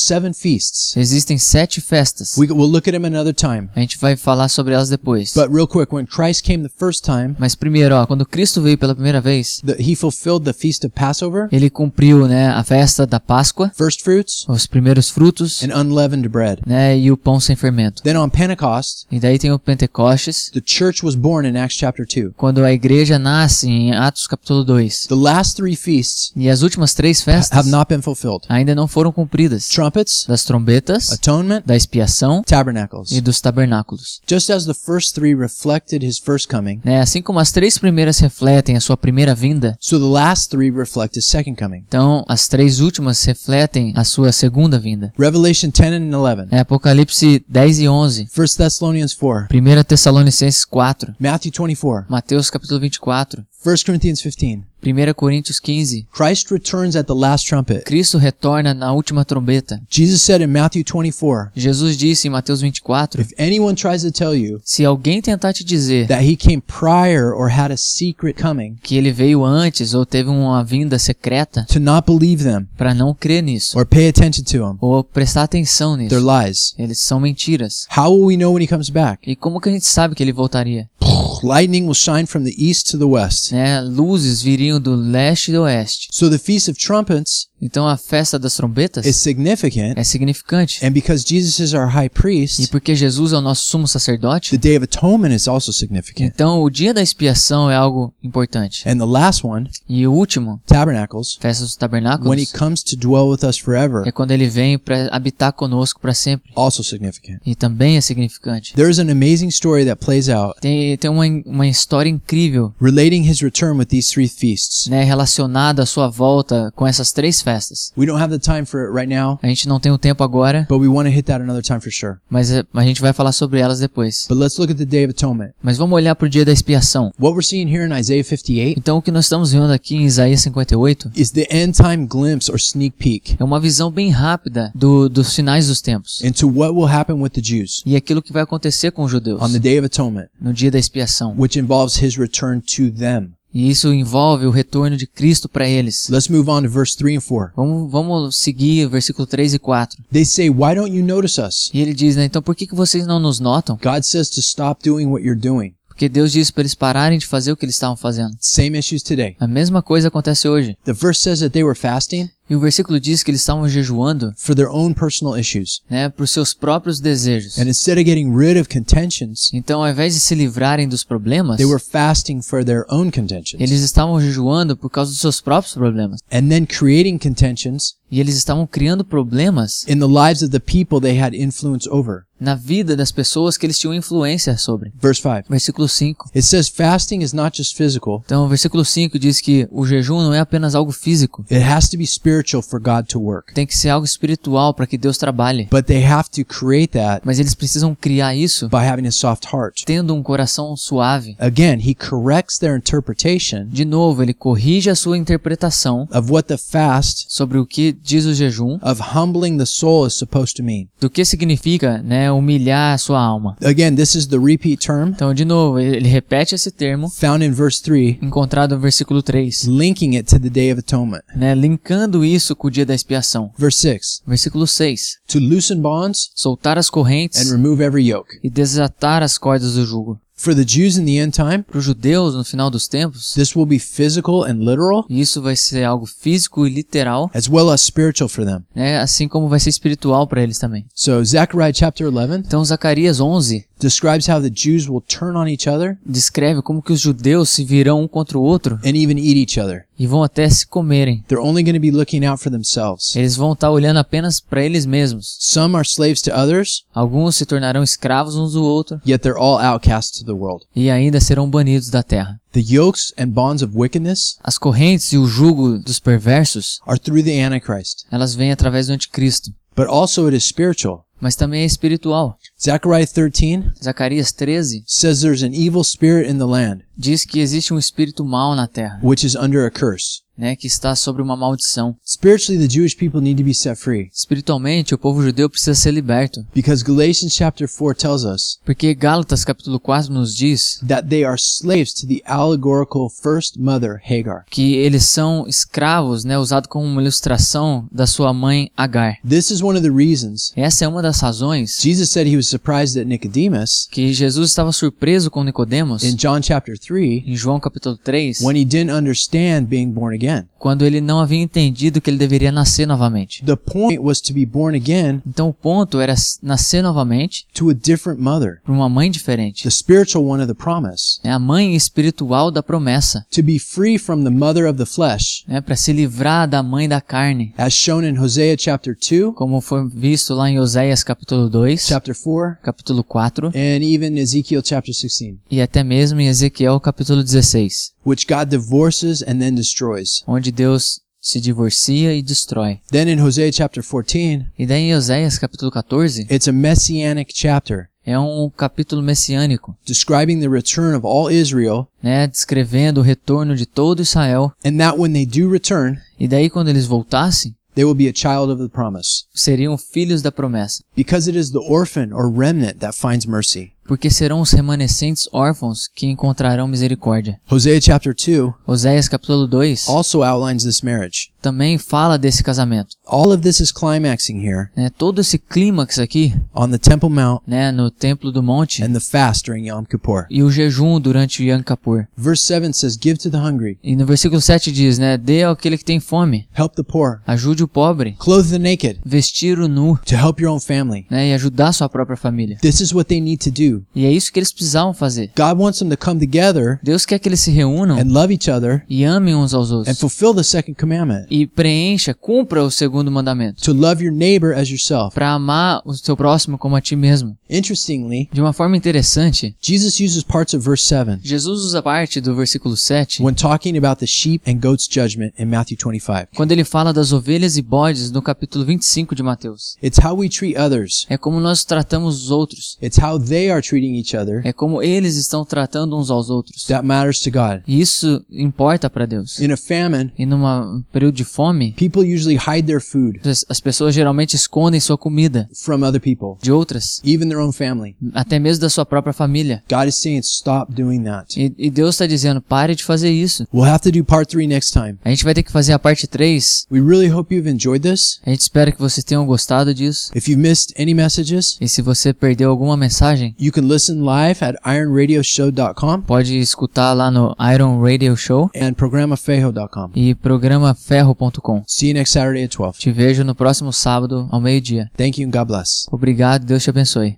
Existem sete festas. We, we'll look at them another time. A gente vai falar sobre elas depois. But real quick, when Christ came the first time, Mas primeiro, ó, quando Cristo veio pela primeira vez, the, he fulfilled the feast of Passover, ele cumpriu, né, a festa da Páscoa, first fruits, os primeiros frutos, and unleavened bread. né, e o pão sem fermento. Then on Pentecost, E daí tem o Pentecostes, the church was born in Acts chapter 2. quando a igreja nasce em Atos capítulo 2. The last three feasts E as últimas três festas have not been fulfilled. ainda não foram cumpridas. Trumpets, Das trombetas, atonement, da expiação tabernacles. e dos tabernáculos. Just as the first three reflected his first coming, Né, assim como as três primeiras refletem a sua primeira vinda, so the last three reflect his second coming. então as três últimas refletem a sua segunda vinda. Revelation 10 and 11, É Apocalipse 10 e 11, 1 Thessalonians 4, 1 Tessalonicenses 4, Matthew 24, Mateus capítulo 24, 1 Corinthians 15. 1 Coríntios 15. Christ returns at the last trumpet. Cristo retorna na última trombeta. Jesus said in Matthew 24, Jesus disse em Mateus 24: If anyone tries to tell you Se alguém tentar te dizer that he came prior or had a secret coming, que ele veio antes ou teve uma vinda secreta, to not believe them para não crer nisso or pay attention to them, ou prestar atenção nisso, they're lies. eles são mentiras. How will we know when he comes back? E como que a gente sabe que ele voltaria? Lightning will shine from the east to the west. Né? Luzes viriam do leste e do oeste. So the Feast of Trumpets Então a festa das trombetas is significant, é significante. and because Jesus is our high E priest, porque Jesus é o nosso sumo sacerdote, the Day of Atonement is also significant. então o dia da expiação é algo importante. And the last one, E o último, Tabernacles, festa dos when he tabernáculos, comes to dwell with us forever, é quando ele vem para habitar conosco para sempre. also significant. E também é significante. There is an amazing story that plays out Tem, tem uma, uma história incrível relating his return with these three feasts. né, relacionada à sua volta com essas três festas. We don't have the time for it right now, A gente não tem o tempo agora, but we want to hit that another time for sure. mas é- a gente vai falar sobre elas depois. But let's look at the Day of Atonement. Mas vamos olhar para o dia da expiação. What we're seeing here in Isaiah 58 Então o que nós estamos vendo aqui em Isaías 58 is the end time glimpse or sneak peek é uma visão bem rápida do, dos finais dos tempos into what will happen with the Jews e aquilo que vai acontecer com os judeus on the Day of Atonement, no dia da expiação. which involves his return to them. E isso envolve o retorno de Cristo para eles. Let's move on to verse 3 and 4. Vamos, vamos seguir o versículo 3 e 4. They say, Why don't you notice us? E ele diz, né, então por que, que vocês não nos notam? God says to stop doing what you're doing. Porque Deus disse para eles pararem de fazer o que eles estavam fazendo. Same issues today. A mesma coisa acontece hoje. The verse says that they were fasting, E o versículo diz que eles estavam jejuando, for their own personal issues. né, por seus próprios desejos. And instead of getting rid of contentions, Então, ao invés de se livrarem dos problemas, they were fasting for their own contentions. eles estavam jejuando por causa dos seus próprios problemas. And then creating contentions E eles estavam criando problemas in the lives of the people they had influence over. na vida das pessoas que eles tinham influência sobre. Verse 5. Versículo 5. It says fasting is not just physical, Então, o versículo 5 diz que o jejum não é apenas algo físico, it has to be spiritual for God to work. tem que ser algo espiritual para que Deus trabalhe. But they have to create that Mas eles precisam criar isso by having a soft heart. tendo um coração suave. Again, he corrects their interpretation De novo, ele corrige a sua interpretação of what the fast sobre o que diz o jejum, of humbling the soul is supposed to mean. do que significa, né, humilhar a sua alma. Again, this is the repeat term Então, de novo, ele repete esse termo found in verse 3, encontrado no versículo 3, linking it to the Day of Atonement. né, linkando isso com o dia da expiação. Verse 6, Versículo 6. to loosen bonds Soltar as and correntes remove every yoke. e desatar as cordas do jugo. For the Jews in the end time, Para os judeus, no final dos tempos, this will be physical and literal, isso vai ser algo físico e literal, as well as spiritual for them. né, assim como vai ser espiritual para eles também. So, Zechariah chapter 11 Então, Zacarias 11 describes how the Jews will turn on each other descreve como que os judeus se virão um contra o outro and even eat each other. e vão até se comerem. They're only going to be looking out for themselves. Eles vão estar olhando apenas para eles mesmos. Some are slaves to others, Alguns se tornarão escravos uns do outro yet they're all outcasts the world. e ainda serão banidos da terra. The yokes and bonds of wickedness As correntes e o jugo dos perversos, are through the Antichrist, elas vêm através do anticristo, but also it is spiritual. mas também é espiritual. Zechariah 13 Zacarias 13 says there's an evil spirit in the land, diz que existe um espírito mau na terra, which is under a curse. Né, que está sobre uma maldição. Spiritually, the Jewish people need to be set free Espiritualmente, o povo judeu precisa ser liberto, because Galatians chapter 4 tells us porque Gálatas capítulo 4 nos diz that they are slaves to the allegorical first mother, Hagar. que eles são escravos, né, usado como uma ilustração da sua mãe Agar. This is one of the reasons Essa é uma das razões Jesus said he was surprised at Nicodemus que Jesus estava surpreso com Nicodemos in John chapter 3 em João capítulo 3, when he didn't understand being born again. Quando ele não havia entendido que ele deveria nascer novamente. The point was to be born again Então o ponto era nascer novamente to a different mother, por uma mãe diferente. the spiritual one of the promise, É a mãe espiritual da promessa, to be free from the mother of the flesh, né, para se livrar da mãe da carne, as shown in Hosea chapter 2, como foi visto lá em Oséias capítulo 2, chapter 4, capítulo 4 and even Ezekiel chapter 16, e até mesmo em Ezequiel capítulo 16, which God divorces and then destroys. onde Deus se divorcia e destrói. Then in Hosea chapter 14, E daí em Oséias capítulo 14 it's a messianic chapter é um capítulo messiânico, describing the return of all Israel, né, descrevendo o retorno de todo Israel. and that when they do return, E daí quando eles voltassem, they will be a child of the promise, seriam filhos da promessa, because it is the orphan or remnant that finds mercy. Porque serão os remanescentes órfãos que encontrarão misericórdia. Hosea chapter 2 Oséias capítulo 2 also outlines this marriage. também fala desse casamento. All of this is climaxing here Né? Todo esse clímax aqui, on the Temple Mount né, no Templo do Monte, and the fast during Yom Kippur. e o jejum durante Yom Kippur. Verse 7 says, Give to the hungry, E no versículo 7 diz, né, dê ao aquele que tem fome, help the poor, ajude o pobre, clothe the naked, vestir o nu, to help your own family. né, e ajudar sua própria família. This is what they need to do. E é isso que eles precisavam fazer. God wants them to come together Deus quer que eles se reúnam and love each other e amem uns aos and outros. fulfill the second commandment E preencha, cumpra o segundo mandamento. to love your neighbor as yourself. Para amar o seu próximo como a ti mesmo. Interestingly, De uma forma interessante, Jesus uses parts of verse 7 Jesus usa parte do versículo 7 when talking about the sheep and goats judgment in Matthew 25. quando ele fala das ovelhas e bodes no capítulo 25 de Mateus. It's how we treat others. É como nós tratamos os outros. It's how they are treating each other É como eles estão tratando uns aos outros. that matters to God. Isso importa para Deus. In a famine, E num período de fome, people usually hide their food as as pessoas geralmente escondem sua comida from other people, de outras, even their own family. até mesmo da sua própria família. God is saying, stop doing that. E, e Deus está dizendo: pare de fazer isso. We'll have to do part next time. A gente vai ter que fazer a parte 3. We really hope you've enjoyed this. A gente espera que vocês tenham gostado disso. If you've missed any messages, E se você perdeu alguma mensagem, you can can listen live at ironradioshow.com Pode escutar lá no Iron Radio Show and programafejo.com. e programaferro.com. See you next Saturday at 12. Te vejo no próximo sábado ao meio-dia. Thank you and God bless. Obrigado, Deus te abençoe.